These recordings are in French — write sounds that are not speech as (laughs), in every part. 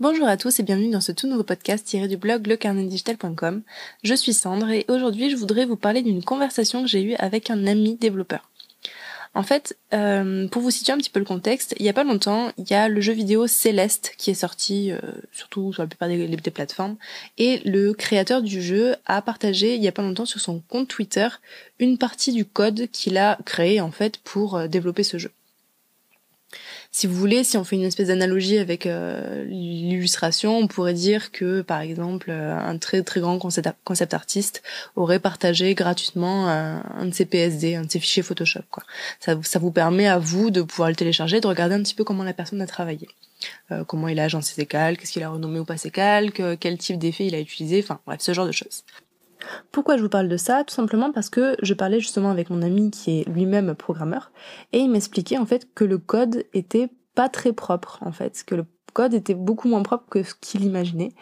Bonjour à tous et bienvenue dans ce tout nouveau podcast tiré du blog lecarnetdigital.com. Je suis Sandre et aujourd'hui je voudrais vous parler d'une conversation que j'ai eue avec un ami développeur. En fait, euh, pour vous situer un petit peu le contexte, il y a pas longtemps, il y a le jeu vidéo Céleste qui est sorti, euh, surtout sur la plupart des, plateformes, et le créateur du jeu a partagé il y a pas longtemps sur son compte Twitter une partie du code qu'il a créé en fait pour euh, développer ce jeu si vous voulez, si on fait une espèce d'analogie avec euh, l'illustration, on pourrait dire que, par exemple, euh, un très très grand concept, artiste aurait partagé gratuitement un, de ses PSD, un de ses fichiers Photoshop. Quoi. Ça, ça vous permet à vous de pouvoir le télécharger, de regarder un petit peu comment la personne a travaillé. Euh, comment il a agencé ses calques, qu'est-ce qu'il a renommé ou pas ses calques, quel type d'effet il a utilisé, enfin bref, ce genre de choses. Pourquoi je vous parle de ça? Tout simplement parce que je parlais justement avec mon ami qui est lui-même programmeur et il m'expliquait en fait que le code était pas très propre en fait, que le code était beaucoup moins propre que ce qu'il imaginait.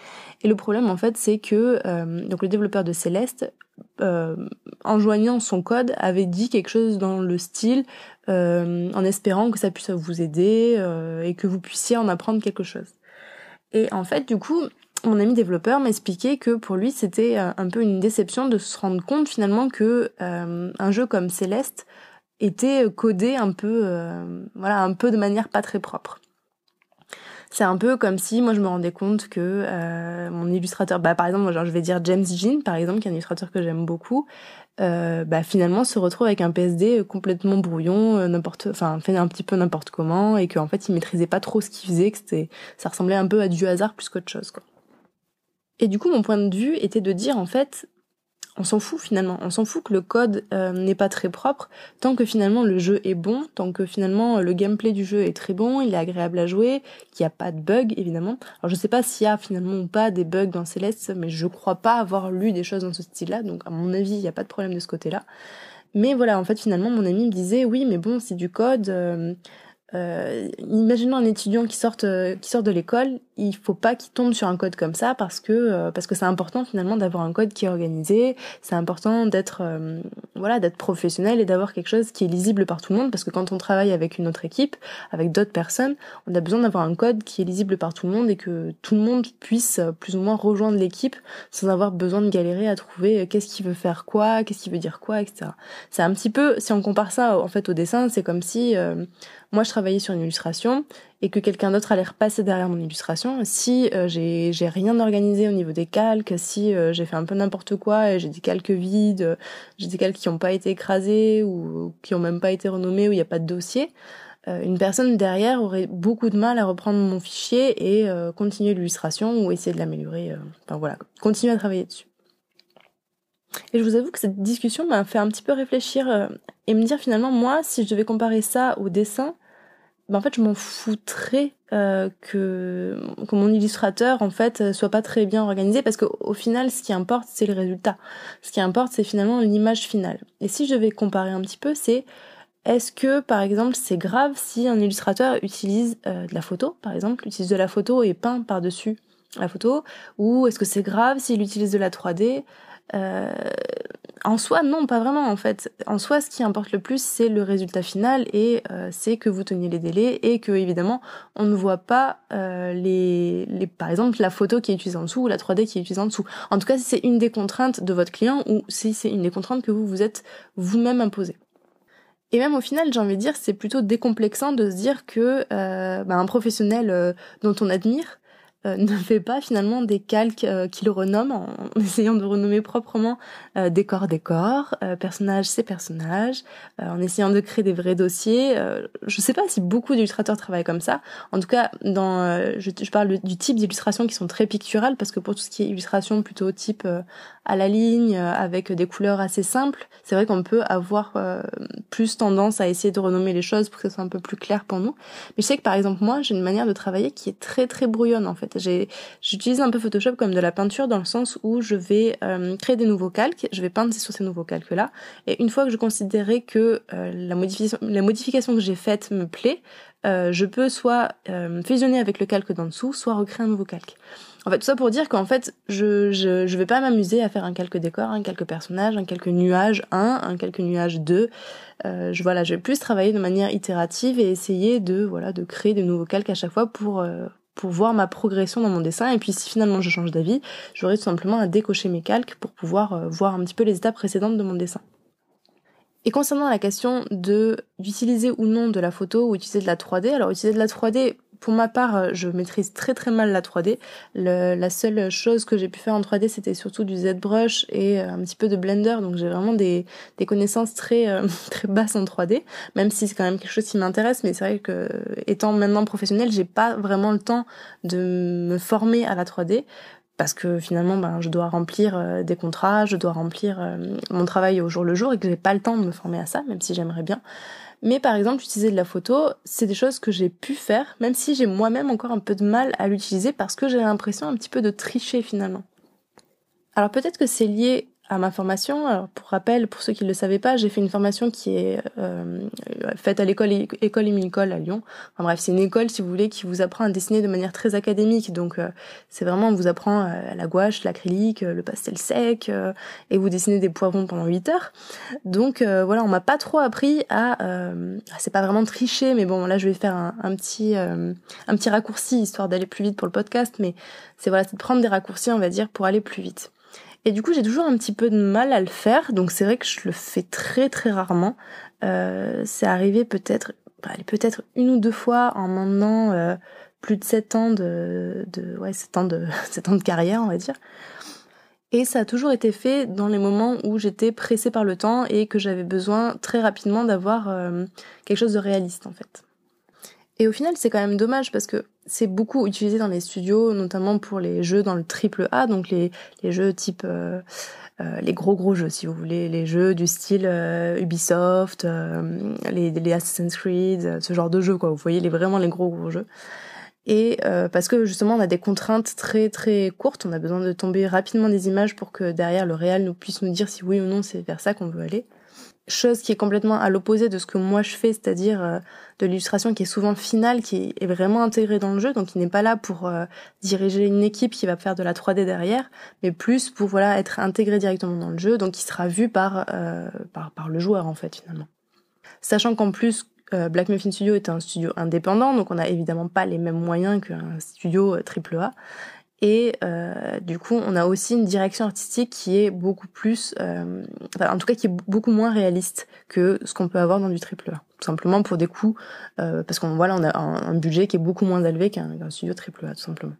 Et le problème en fait c'est que euh, donc le développeur de Céleste euh, en joignant son code avait dit quelque chose dans le style euh, en espérant que ça puisse vous aider et que vous puissiez en apprendre quelque chose. Et en fait du coup mon ami développeur m'expliquait que pour lui c'était euh, un peu une déception de se rendre compte finalement que euh, un jeu comme Céleste était codé un peu euh, voilà un peu de manière pas très propre. C'est un peu comme si moi je me rendais compte que mon illustrateur, bah par exemple je vais dire James Jean par exemple qui est un illustrateur que j'aime beaucoup, bah finalement se retrouve avec un PSD complètement brouillon, n'importe, enfin fait un petit peu n'importe comment et qu'en fait il maîtrisait pas trop ce qu'il faisait, que ça ressemblait un peu à du hasard plus qu'autre chose quoi. Et du coup, mon point de vue était de dire en fait, on s'en fout finalement, on s'en fout que le code euh, n'est pas très propre, tant que finalement le jeu est bon, tant que finalement le gameplay du jeu est très bon, il est agréable à jouer, qu'il n'y a pas de bugs évidemment. Alors je sais pas s'il y a finalement ou pas des bugs dans Céleste, mais je crois pas avoir lu des choses dans ce style-là, donc à mon avis il n'y a pas de problème de ce côté-là. Mais voilà, en fait finalement mon ami me disait oui mais bon c'est du code, euh, euh, imaginons un étudiant qui sort, euh, qui sort de l'école, il faut pas qu'il tombe sur un code comme ça parce que euh, parce que c'est important finalement d'avoir un code qui est organisé, c'est important d'être euh, voilà d'être professionnel et d'avoir quelque chose qui est lisible par tout le monde parce que quand on travaille avec une autre équipe, avec d'autres personnes, on a besoin d'avoir un code qui est lisible par tout le monde et que tout le monde puisse plus ou moins rejoindre l'équipe sans avoir besoin de galérer à trouver qu'est-ce qu'il veut faire quoi, qu'est-ce qu'il veut dire quoi, etc. C'est un petit peu si on compare ça en fait au dessin, c'est comme si moi je travaillais sur une illustration et que quelqu'un d'autre allait repasser derrière mon illustration, si euh, j'ai rien organisé au niveau des calques, si euh, j'ai fait un peu n'importe quoi et j'ai des calques vides, j'ai des calques qui n'ont pas été écrasés ou qui ont même pas été renommés où il n'y a pas de dossier, euh, une personne derrière aurait beaucoup de mal à reprendre mon fichier et continuer l'illustration ou essayer de l'améliorer. enfin voilà, continuer à travailler dessus. Et je vous avoue que cette discussion m'a fait un petit peu réfléchir et me dire finalement moi si je devais comparer ça au dessin, ben en fait je m'en foutrais euh, que mon illustrateur en fait soit pas très bien organisé parce qu'au final ce qui importe c'est le résultat. Ce qui importe c'est finalement l'image finale. Et si je devais comparer un petit peu c'est est-ce que par exemple c'est grave si un illustrateur utilise euh, de la photo par exemple utilise de la photo et peint par-dessus la photo ou est-ce que c'est grave s'il utilise de la 3D euh, en soi, non, pas vraiment en fait. En soi, ce qui importe le plus, c'est le résultat final et euh, c'est que vous teniez les délais et que évidemment, on ne voit pas euh, les, par exemple, la photo qui est utilisée en dessous ou la 3D qui est utilisée en dessous. En tout cas, si c'est une des contraintes de votre client ou si c'est une des contraintes que vous vous êtes vous-même imposé. Et même au final, j'ai envie de dire, c'est plutôt décomplexant de se dire que euh, bah, un professionnel dont on admire euh, ne fait pas finalement des calques euh, qu'il renomme en, essayant de renommer proprement euh, décor décor, euh, personnage c'est personnage, en essayant de créer des vrais dossiers. je sais pas si beaucoup d'illustrateurs travaillent comme ça. En tout cas, dans je, je parle du type d'illustrations qui sont très picturales parce que pour tout ce qui est illustration plutôt type à la ligne, avec des couleurs assez simples, c'est vrai qu'on peut avoir plus tendance à essayer de renommer les choses pour que ce soit un peu plus clair pour nous. Mais je sais que par exemple moi, j'ai une manière de travailler qui est très très brouillonne en fait. J'utilise un peu Photoshop comme de la peinture dans le sens où je vais créer des nouveaux calques, je vais peindre sur ces nouveaux calques là, et une fois que je considérais que la modification, la modification que j'ai faite me plaît, euh, je peux soit euh, fusionner avec le calque d'en dessous, soit recréer un nouveau calque. En fait, tout ça pour dire qu'en fait, je, je, je vais pas m'amuser à faire un calque décor, un calque personnage, un calque nuage 1, un calque nuage 2. Euh, je, voilà, je vais plus travailler de manière itérative et essayer de, voilà, de créer de nouveaux calques à chaque fois pour, euh, pour voir ma progression dans mon dessin. Et puis si finalement je change d'avis, j'aurai tout simplement à décocher mes calques pour pouvoir voir un petit peu les étapes précédentes de mon dessin. Et concernant la question de d'utiliser ou non de la photo ou utiliser de la 3D, alors utiliser de la 3D, pour ma part, euh, je maîtrise très très mal la 3D. Le, la seule chose que j'ai pu faire en 3D, c'était surtout du ZBrush et euh, un petit peu de Blender. Donc j'ai vraiment des, connaissances très euh, (laughs) très basses en 3D, même si c'est quand même quelque chose qui m'intéresse. Mais c'est vrai que étant maintenant professionnelle, j'ai pas vraiment le temps de me former à la 3D parce que finalement ben, je dois remplir des contrats, je dois remplir mon travail au jour le jour et que j'ai pas le temps de me former à ça, même si j'aimerais bien. Mais par exemple, utiliser de la photo, c'est des choses que j'ai pu faire, même si j'ai moi-même encore un peu de mal à l'utiliser parce que j'ai l'impression un petit peu de tricher finalement. Alors peut-être que c'est lié à ma formation. Alors, pour rappel, pour ceux qui ne le savaient pas, j'ai fait une formation qui est euh, faite à l'école école Éminicole à Lyon. Enfin bref, c'est une école, si vous voulez, qui vous apprend à dessiner de manière très académique. Donc euh, c'est vraiment, on vous apprend euh, la gouache, l'acrylique, le pastel sec, et vous dessinez des poivrons pendant 8 heures. Donc voilà, on m'a pas trop appris à... c'est pas vraiment tricher, mais bon, là je vais faire un, un petit, un petit raccourci, histoire d'aller plus vite pour le podcast, mais c'est voilà, c'est de prendre des raccourcis, on va dire, pour aller plus vite. Et du coup, j'ai toujours un petit peu de mal à le faire, donc c'est vrai que je le fais très très rarement. Euh, c'est arrivé peut-être, bah, peut-être une ou deux fois en maintenant euh, plus de 7 ans de, de ouais, 7 ans de, (laughs) 7 ans de carrière, on va dire. Et ça a toujours été fait dans les moments où j'étais pressée par le temps et que j'avais besoin très rapidement d'avoir euh, quelque chose de réaliste en fait. Et au final, c'est quand même dommage parce que c'est beaucoup utilisé dans les studios, notamment pour les jeux dans le triple A, donc les, les jeux type euh, euh, les gros gros jeux, si vous voulez, les jeux du style euh, Ubisoft, les, les Assassin's Creed, ce genre de jeux, quoi. Vous voyez, les vraiment les gros gros jeux. Et parce que justement, on a des contraintes très très courtes, on a besoin de tomber rapidement des images pour que derrière le réel nous puisse nous dire si oui ou non c'est vers ça qu'on veut aller chose qui est complètement à l'opposé de ce que moi je fais, c'est-à-dire euh, de l'illustration qui est souvent finale, qui est vraiment intégrée dans le jeu, donc qui n'est pas là pour euh, diriger une équipe qui va faire de la 3D derrière, mais plus pour voilà être intégré directement dans le jeu, donc qui sera vu par, euh, par, par le joueur en fait finalement. Sachant qu'en plus Black Muffin Studio est un studio indépendant, donc on n'a évidemment pas les mêmes moyens qu'un studio AAA. Et euh, du coup, on a aussi une direction artistique qui est beaucoup plus, euh, enfin, en tout cas qui est beaucoup moins réaliste que ce qu'on peut avoir dans du triple A. Tout simplement pour des coûts, euh, parce qu'on voilà, on a un, budget qui est beaucoup moins élevé qu'un studio triple A, tout simplement.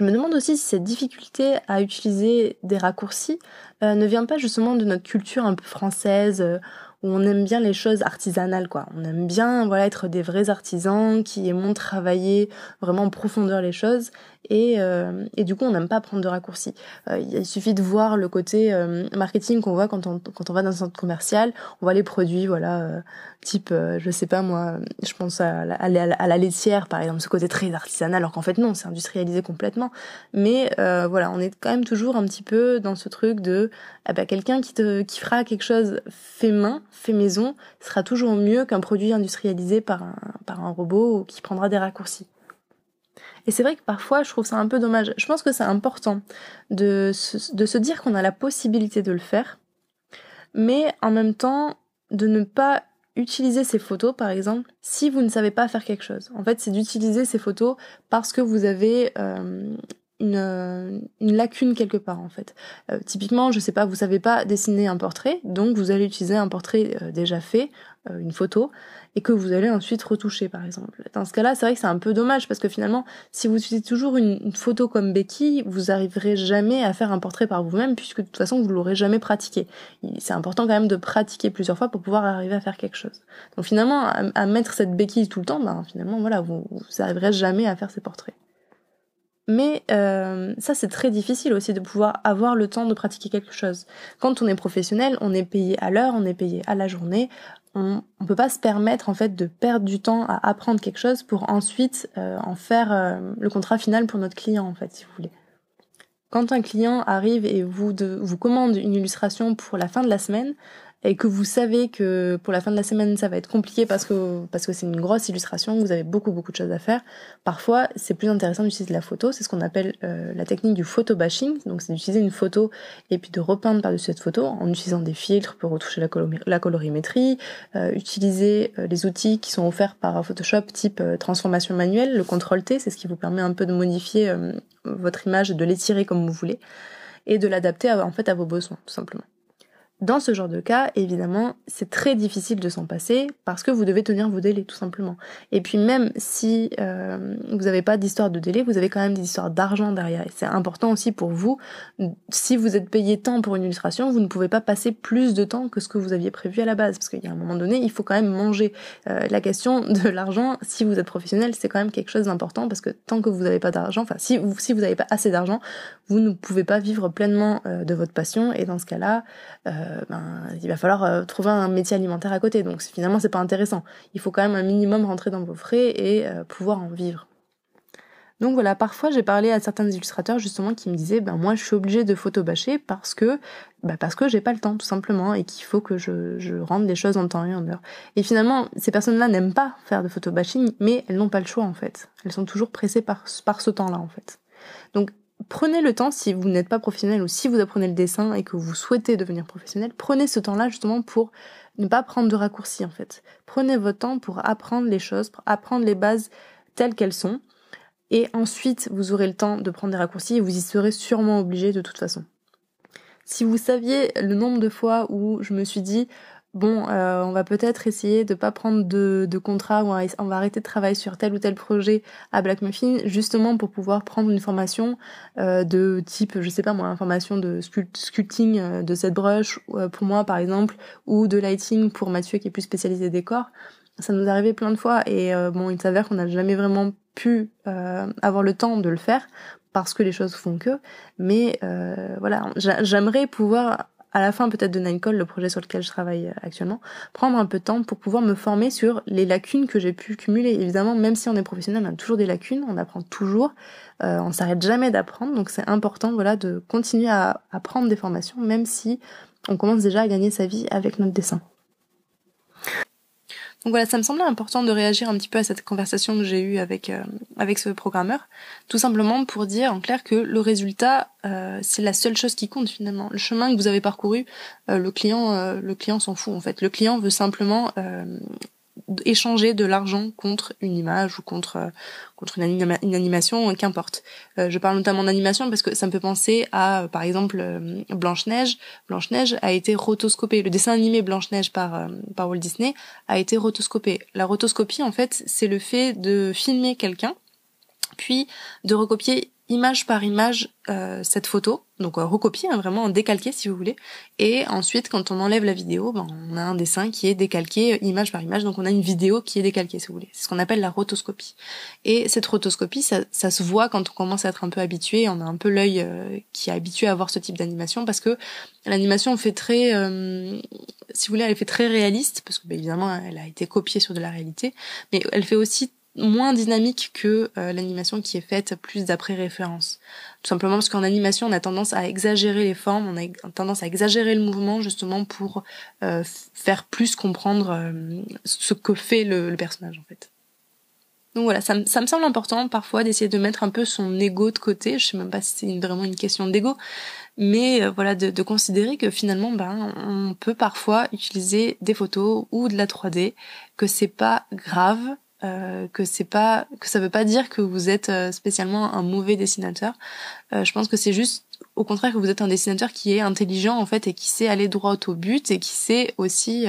Je me demande aussi si cette difficulté à utiliser des raccourcis euh, ne vient pas justement de notre culture un peu française euh, où on aime bien les choses artisanales quoi. On aime bien voilà être des vrais artisans qui aiment travailler vraiment en profondeur les choses et, euh, et du coup on n'aime pas prendre de raccourcis. Euh, il suffit de voir le côté euh, marketing qu'on voit quand on quand on va dans un centre commercial, on voit les produits voilà type je sais pas moi, je pense à, à, à, la laitière par exemple, ce côté très artisanal alors qu'en fait non, c'est industrialisé complètement. Mais voilà, on est quand même toujours un petit peu dans ce truc de eh ben, quelqu'un qui te qui fera quelque chose fait main fait maison sera toujours mieux qu'un produit industrialisé par un, par un robot qui prendra des raccourcis. Et c'est vrai que parfois, je trouve ça un peu dommage. Je pense que c'est important de se, de se dire qu'on a la possibilité de le faire, mais en même temps, de ne pas utiliser ces photos, par exemple, si vous ne savez pas faire quelque chose. En fait, c'est d'utiliser ces photos parce que vous avez euh, une, une, lacune quelque part en fait. Euh, typiquement, je sais pas, vous savez pas dessiner un portrait, donc vous allez utiliser un portrait euh, déjà fait, euh, une photo, et que vous allez ensuite retoucher par exemple. Dans ce cas-là, c'est vrai que c'est un peu dommage parce que finalement, si vous utilisez toujours une, photo comme Becky, vous arriverez jamais à faire un portrait par vous-même puisque de toute façon vous l'aurez jamais pratiqué. C'est important quand même de pratiquer plusieurs fois pour pouvoir arriver à faire quelque chose. Donc finalement, à, mettre cette Becky tout le temps, ben finalement voilà, vous, vous arriverez jamais à faire ces portraits. Mais euh, ça, c'est très difficile aussi de pouvoir avoir le temps de pratiquer quelque chose. Quand on est professionnel, on est payé à l'heure, on est payé à la journée. On ne peut pas se permettre en fait de perdre du temps à apprendre quelque chose pour ensuite euh, en faire euh, le contrat final pour notre client en fait, si vous voulez. Quand un client arrive et vous, vous commande une illustration pour la fin de la semaine, et que vous savez que pour la fin de la semaine ça va être compliqué parce que parce que c'est une grosse illustration, vous avez beaucoup beaucoup de choses à faire. Parfois, c'est plus intéressant d'utiliser la photo, c'est ce qu'on appelle euh, la technique du photo bashing. Donc c'est d'utiliser une photo et puis de repeindre par-dessus cette photo en utilisant des filtres pour retoucher la, colorimétrie, euh, utiliser euh, les outils qui sont offerts par Photoshop type transformation manuelle, le contrôle T, c'est ce qui vous permet un peu de modifier votre image de l'étirer comme vous voulez et de l'adapter en fait à vos besoins tout simplement. Dans ce genre de cas, évidemment, c'est très difficile de s'en passer parce que vous devez tenir vos délais, tout simplement. Et puis même si euh, vous n'avez pas d'histoire de délai, vous avez quand même des histoires d'argent derrière. Et c'est important aussi pour vous. Si vous êtes payé tant pour une illustration, vous ne pouvez pas passer plus de temps que ce que vous aviez prévu à la base, parce qu'il y a un moment donné, il faut quand même manger. Euh, la question de l'argent, si vous êtes professionnel, c'est quand même quelque chose d'important parce que tant que vous n'avez pas d'argent, enfin si vous si vous n'avez pas assez d'argent, vous ne pouvez pas vivre pleinement euh, de votre passion. Et dans ce cas-là, euh, ben, il va falloir euh, trouver un métier alimentaire à côté. Donc finalement, c'est pas intéressant. Il faut quand même un minimum rentrer dans vos frais et euh, pouvoir en vivre. Donc voilà, parfois j'ai parlé à certains illustrateurs justement qui me disaient ben moi je suis obligée de photobâcher parce que ben parce que j'ai pas le temps tout simplement et qu'il faut que je, rende les choses en temps et en heure. Et finalement, ces personnes-là n'aiment pas faire de photobashing, mais elles n'ont pas le choix en fait. Elles sont toujours pressées par, par ce temps-là en fait. Donc prenez le temps, si vous n'êtes pas professionnel ou si vous apprenez le dessin et que vous souhaitez devenir professionnel, prenez ce temps-là justement pour ne pas prendre de raccourcis en fait. Prenez votre temps pour apprendre les choses, pour apprendre les bases telles qu'elles sont. Et ensuite, vous aurez le temps de prendre des raccourcis et vous y serez sûrement obligé de toute façon. Si vous saviez le nombre de fois où je me suis dit, bon, euh, on va peut-être essayer de pas prendre de, de contrat ou on va arrêter de travailler sur tel ou tel projet à Black Muffin, justement pour pouvoir prendre une formation euh, de type, je sais pas moi, une formation de sculpting euh, de cette brush pour moi par exemple, ou de lighting pour Mathieu qui est plus spécialisé décor. Ça nous est arrivé plein de fois et bon, il s'avère qu'on n'a jamais vraiment pu avoir le temps de le faire parce que les choses font que. Mais voilà, j'aimerais pouvoir à la fin peut-être de Ninecall, le projet sur lequel je travaille euh, actuellement, prendre un peu de temps pour pouvoir me former sur les lacunes que j'ai pu cumuler. Évidemment, même si on est professionnel, on a toujours des lacunes, on apprend toujours, euh, on s'arrête jamais d'apprendre, donc c'est important voilà de continuer à, à prendre des formations, même si on commence déjà à gagner sa vie avec notre dessin. Donc voilà, ça me semblait important de réagir un petit peu à cette conversation que j'ai eue avec euh, avec ce programmeur, tout simplement pour dire en clair que le résultat euh, c'est la seule chose qui compte finalement. Le chemin que vous avez parcouru, euh, le client le client s'en fout en fait. Le client veut simplement échanger de l'argent contre une image ou contre euh, contre une, animation, qu'importe. Euh, je parle notamment d'animation parce que ça me fait penser à, par exemple, euh, Blanche Neige. Blanche Neige a été rotoscopée. Le dessin animé Blanche Neige par par Walt Disney a été rotoscopé. La rotoscopie, en fait, c'est le fait de filmer quelqu'un, puis de recopier image par image euh, cette photo, donc euh, recopier, hein, vraiment en décalqué si vous voulez. Et ensuite, quand on enlève la vidéo, ben, on a un dessin qui est décalqué euh, image par image, donc on a une vidéo qui est décalquée si vous voulez. C'est ce qu'on appelle la rotoscopie. Et cette rotoscopie, ça, ça, se voit quand on commence à être un peu habitué, on a un peu l'œil qui est habitué à voir ce type d'animation, parce que l'animation fait très, si vous voulez, elle fait très réaliste, parce que ben, évidemment, elle a été copiée sur de la réalité, mais elle fait aussi moins dynamique que euh, l'animation qui est faite plus d'après référence. Tout simplement parce qu'en animation, on a tendance à exagérer les formes, on a tendance à exagérer le mouvement justement pour euh, faire plus comprendre euh, ce que fait le, personnage en fait. Donc voilà, ça, ça me semble important parfois d'essayer de mettre un peu son ego de côté. Je sais même pas si c'est vraiment une question d'ego, mais voilà de, de, considérer que finalement, ben, on peut parfois utiliser des photos ou de la 3D, que c'est pas grave, euh, que c'est pas que ça veut pas dire que vous êtes euh, spécialement un mauvais dessinateur. Euh, je pense que c'est juste au contraire que vous êtes un dessinateur qui est intelligent en fait et qui sait aller droit au but et qui sait aussi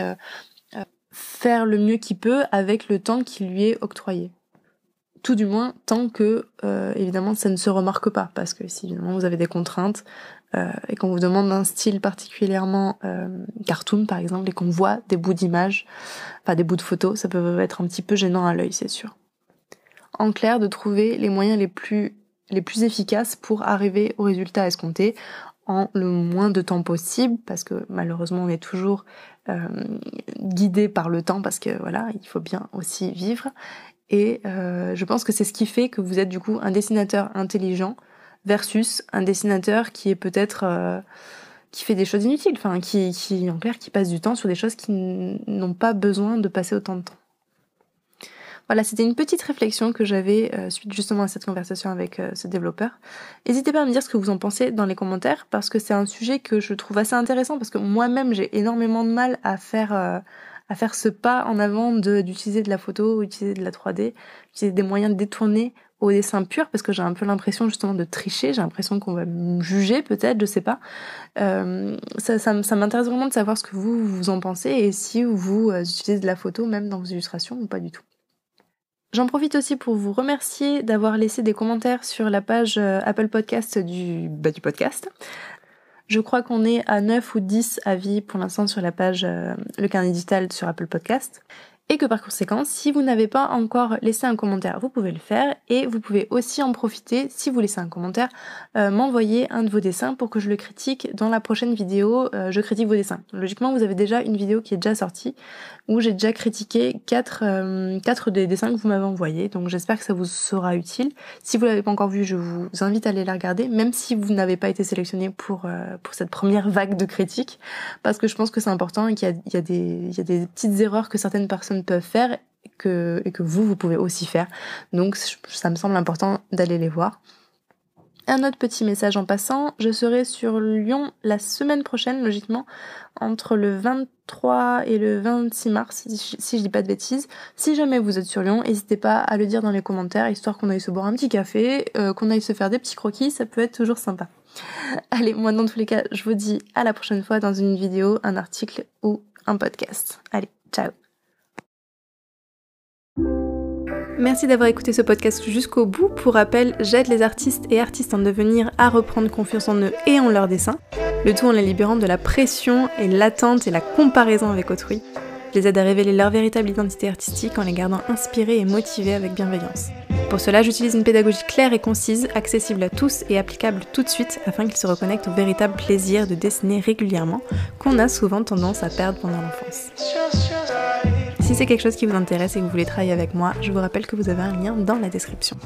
faire le mieux qu'il peut avec le temps qui lui est octroyé. Tout du moins tant que évidemment ça ne se remarque pas parce que si évidemment vous avez des contraintes, euh, et qu'on vous demande un style particulièrement euh, cartoon par exemple et qu'on voit des bouts d'images, enfin des bouts de photos, ça peut être un petit peu gênant à l'œil, c'est sûr. En clair, de trouver les moyens les plus les plus efficaces pour arriver au résultat escompté en le moins de temps possible parce que malheureusement on est toujours euh, guidé par le temps parce que voilà il faut bien aussi vivre et euh, je pense que c'est ce qui fait que vous êtes du coup un dessinateur intelligent versus un dessinateur qui est peut-être euh, qui fait des choses inutiles, enfin qui, qui en clair qui passe du temps sur des choses qui n'ont pas besoin de passer autant de temps. Voilà, c'était une petite réflexion que j'avais euh, suite justement à cette conversation avec euh, ce développeur. N'hésitez pas à me dire ce que vous en pensez dans les commentaires parce que c'est un sujet que je trouve assez intéressant parce que moi-même j'ai énormément de mal à faire euh, à faire ce pas en avant d'utiliser de, la photo, utiliser de la 3D, utiliser des moyens de détourner au dessin pur parce que j'ai un peu l'impression justement de tricher, j'ai l'impression qu'on va me juger peut-être, je sais pas. ça, ça, ça m'intéresse vraiment de savoir ce que vous, vous en pensez et si vous utilisez de la photo même dans vos illustrations ou pas du tout. J'en profite aussi pour vous remercier d'avoir laissé des commentaires sur la page euh, Apple Podcast du, bah, du podcast. Je crois qu'on est à 9 ou 10 avis pour l'instant sur la page euh, Le Carnet Digital sur Apple Podcast et que par conséquent, si vous n'avez pas encore laissé un commentaire, vous pouvez le faire et vous pouvez aussi en profiter, si vous laissez un commentaire, euh, m'envoyer un de vos dessins pour que je le critique dans la prochaine vidéo, euh, je critique vos dessins. Logiquement, vous avez déjà une vidéo qui est déjà sortie où j'ai déjà critiqué quatre, euh, quatre des dessins que vous m'avez envoyés, donc j'espère que ça vous sera utile. Si vous l'avez pas encore vu, je vous invite à aller la regarder, même si vous n'avez pas été sélectionné pour, pour cette première vague de critiques, parce que je pense que c'est important et qu'il y y a des petites erreurs que certaines personnes peuvent faire que, et que vous, vous pouvez aussi faire. Donc ça me semble important d'aller les voir. Un autre petit message en passant, je serai sur Lyon la semaine prochaine, logiquement, entre le 23 et le 26 mars, si je dis pas de bêtises. Si jamais vous êtes sur Lyon, n'hésitez pas à le dire dans les commentaires, histoire qu'on aille se boire un petit café, euh, qu'on aille se faire des petits croquis, ça peut être toujours sympa. (laughs) Allez, moi dans tous les cas, je vous dis à la prochaine fois dans une vidéo, un article ou un podcast. Allez, ciao Merci d'avoir écouté ce podcast jusqu'au bout. Pour rappel, j'aide les artistes et artistes en devenir à reprendre confiance en eux et en leur dessin, le tout en les libérant de la pression et l'attente et la comparaison avec autrui. Je les aide à révéler leur véritable identité artistique en les gardant inspirés et motivés avec bienveillance. Pour cela, j'utilise une pédagogie claire et concise, accessible à tous et applicable tout de suite afin qu'ils se reconnectent au véritable plaisir de dessiner régulièrement qu'on a souvent tendance à perdre pendant l'enfance. Si c'est quelque chose qui vous intéresse et que vous voulez travailler avec moi, je vous rappelle que vous avez un lien dans la description.